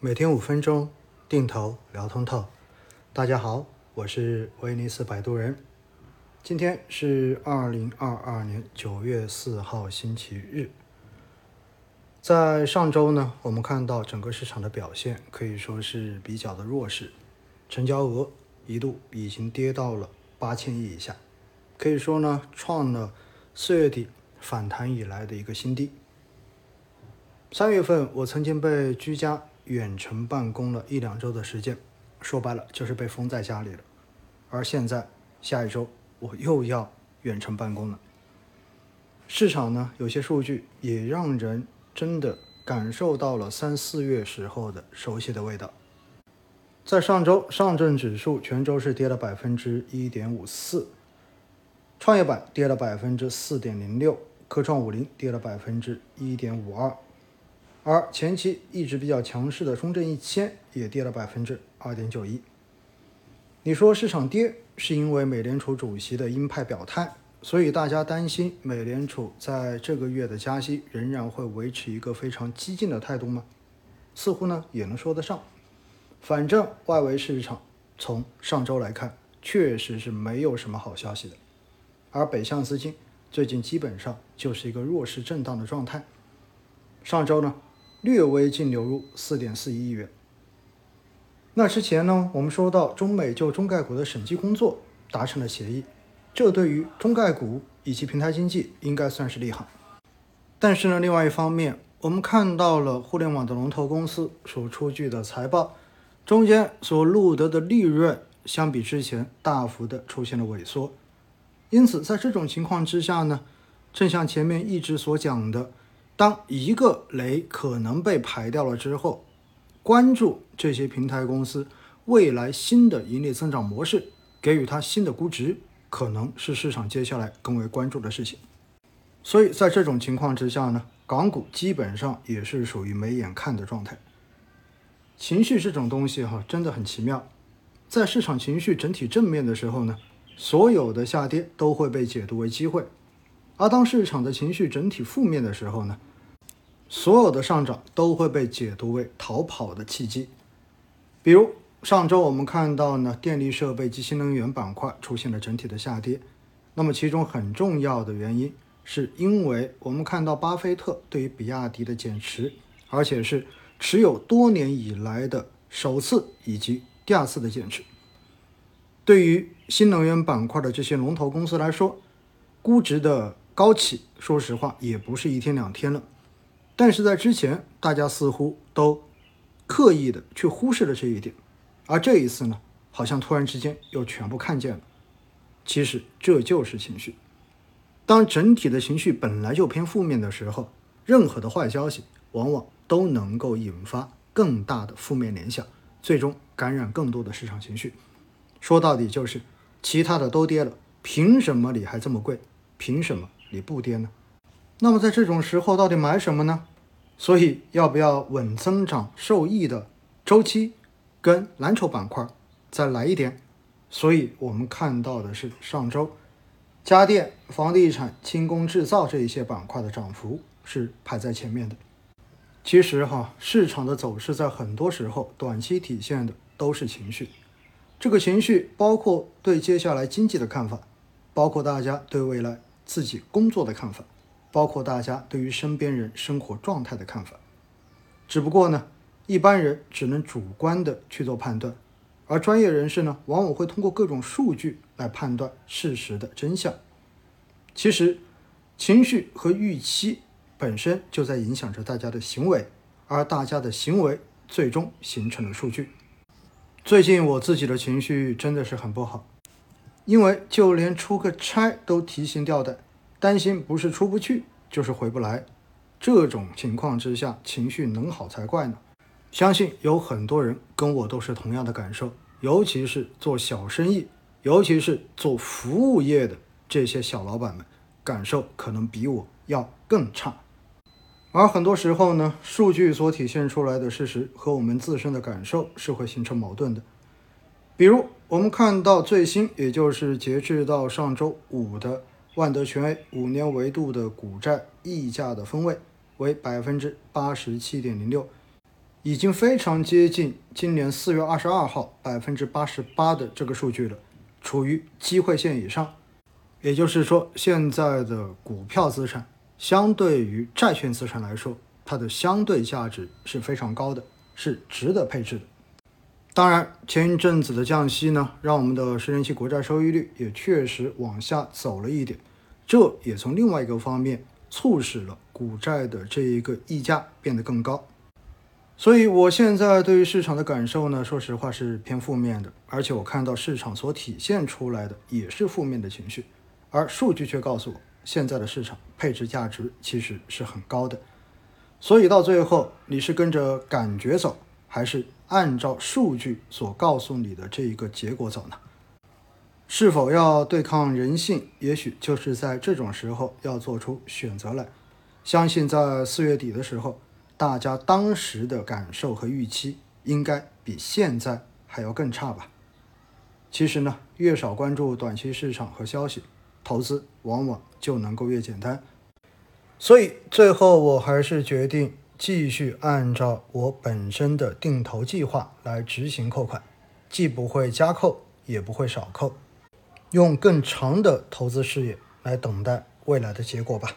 每天五分钟，定投聊通透。大家好，我是威尼斯摆渡人。今天是二零二二年九月四号，星期日。在上周呢，我们看到整个市场的表现可以说是比较的弱势，成交额一度已经跌到了八千亿以下，可以说呢，创了四月底反弹以来的一个新低。三月份，我曾经被居家远程办公了一两周的时间，说白了就是被封在家里了。而现在，下一周我又要远程办公了。市场呢，有些数据也让人真的感受到了三四月时候的熟悉的味道。在上周，上证指数全周是跌了百分之一点五四，创业板跌了百分之四点零六，科创五零跌了百分之一点五二。而前期一直比较强势的中证一千也跌了百分之二点九一。你说市场跌是因为美联储主席的鹰派表态，所以大家担心美联储在这个月的加息仍然会维持一个非常激进的态度吗？似乎呢也能说得上。反正外围市场从上周来看，确实是没有什么好消息的。而北向资金最近基本上就是一个弱势震荡的状态。上周呢？略微净流入四点四一亿元。那之前呢，我们说到中美就中概股的审计工作达成了协议，这对于中概股以及平台经济应该算是利好。但是呢，另外一方面，我们看到了互联网的龙头公司所出具的财报，中间所录得的利润相比之前大幅的出现了萎缩。因此，在这种情况之下呢，正像前面一直所讲的。当一个雷可能被排掉了之后，关注这些平台公司未来新的盈利增长模式，给予它新的估值，可能是市场接下来更为关注的事情。所以在这种情况之下呢，港股基本上也是属于没眼看的状态。情绪这种东西哈，真的很奇妙，在市场情绪整体正面的时候呢，所有的下跌都会被解读为机会；而当市场的情绪整体负面的时候呢，所有的上涨都会被解读为逃跑的契机，比如上周我们看到呢，电力设备及新能源板块出现了整体的下跌。那么其中很重要的原因，是因为我们看到巴菲特对于比亚迪的减持，而且是持有多年以来的首次以及第二次的减持。对于新能源板块的这些龙头公司来说，估值的高企，说实话也不是一天两天了。但是在之前，大家似乎都刻意的去忽视了这一点，而这一次呢，好像突然之间又全部看见了。其实这就是情绪。当整体的情绪本来就偏负面的时候，任何的坏消息往往都能够引发更大的负面联想，最终感染更多的市场情绪。说到底就是，其他的都跌了，凭什么你还这么贵？凭什么你不跌呢？那么在这种时候，到底买什么呢？所以要不要稳增长受益的周期跟蓝筹板块再来一点？所以我们看到的是上周家电、房地产、轻工制造这一些板块的涨幅是排在前面的。其实哈，市场的走势在很多时候短期体现的都是情绪，这个情绪包括对接下来经济的看法，包括大家对未来自己工作的看法。包括大家对于身边人生活状态的看法，只不过呢，一般人只能主观的去做判断，而专业人士呢，往往会通过各种数据来判断事实的真相。其实，情绪和预期本身就在影响着大家的行为，而大家的行为最终形成了数据。最近我自己的情绪真的是很不好，因为就连出个差都提心吊胆。担心不是出不去，就是回不来。这种情况之下，情绪能好才怪呢。相信有很多人跟我都是同样的感受，尤其是做小生意，尤其是做服务业的这些小老板们，感受可能比我要更差。而很多时候呢，数据所体现出来的事实和我们自身的感受是会形成矛盾的。比如，我们看到最新，也就是截至到上周五的。万德全 A 五年维度的股债溢价的分位为百分之八十七点零六，已经非常接近今年四月二十二号百分之八十八的这个数据了，处于机会线以上。也就是说，现在的股票资产相对于债券资产来说，它的相对价值是非常高的，是值得配置的。当然，前一阵子的降息呢，让我们的十年期国债收益率也确实往下走了一点，这也从另外一个方面促使了股债的这一个溢价变得更高。所以，我现在对于市场的感受呢，说实话是偏负面的，而且我看到市场所体现出来的也是负面的情绪。而数据却告诉我，现在的市场配置价值其实是很高的。所以到最后，你是跟着感觉走，还是按照数据所告诉你的这一个结果走呢？是否要对抗人性？也许就是在这种时候要做出选择来。相信在四月底的时候，大家当时的感受和预期应该比现在还要更差吧。其实呢，越少关注短期市场和消息。投资往往就能够越简单，所以最后我还是决定继续按照我本身的定投计划来执行扣款，既不会加扣，也不会少扣，用更长的投资视野来等待未来的结果吧。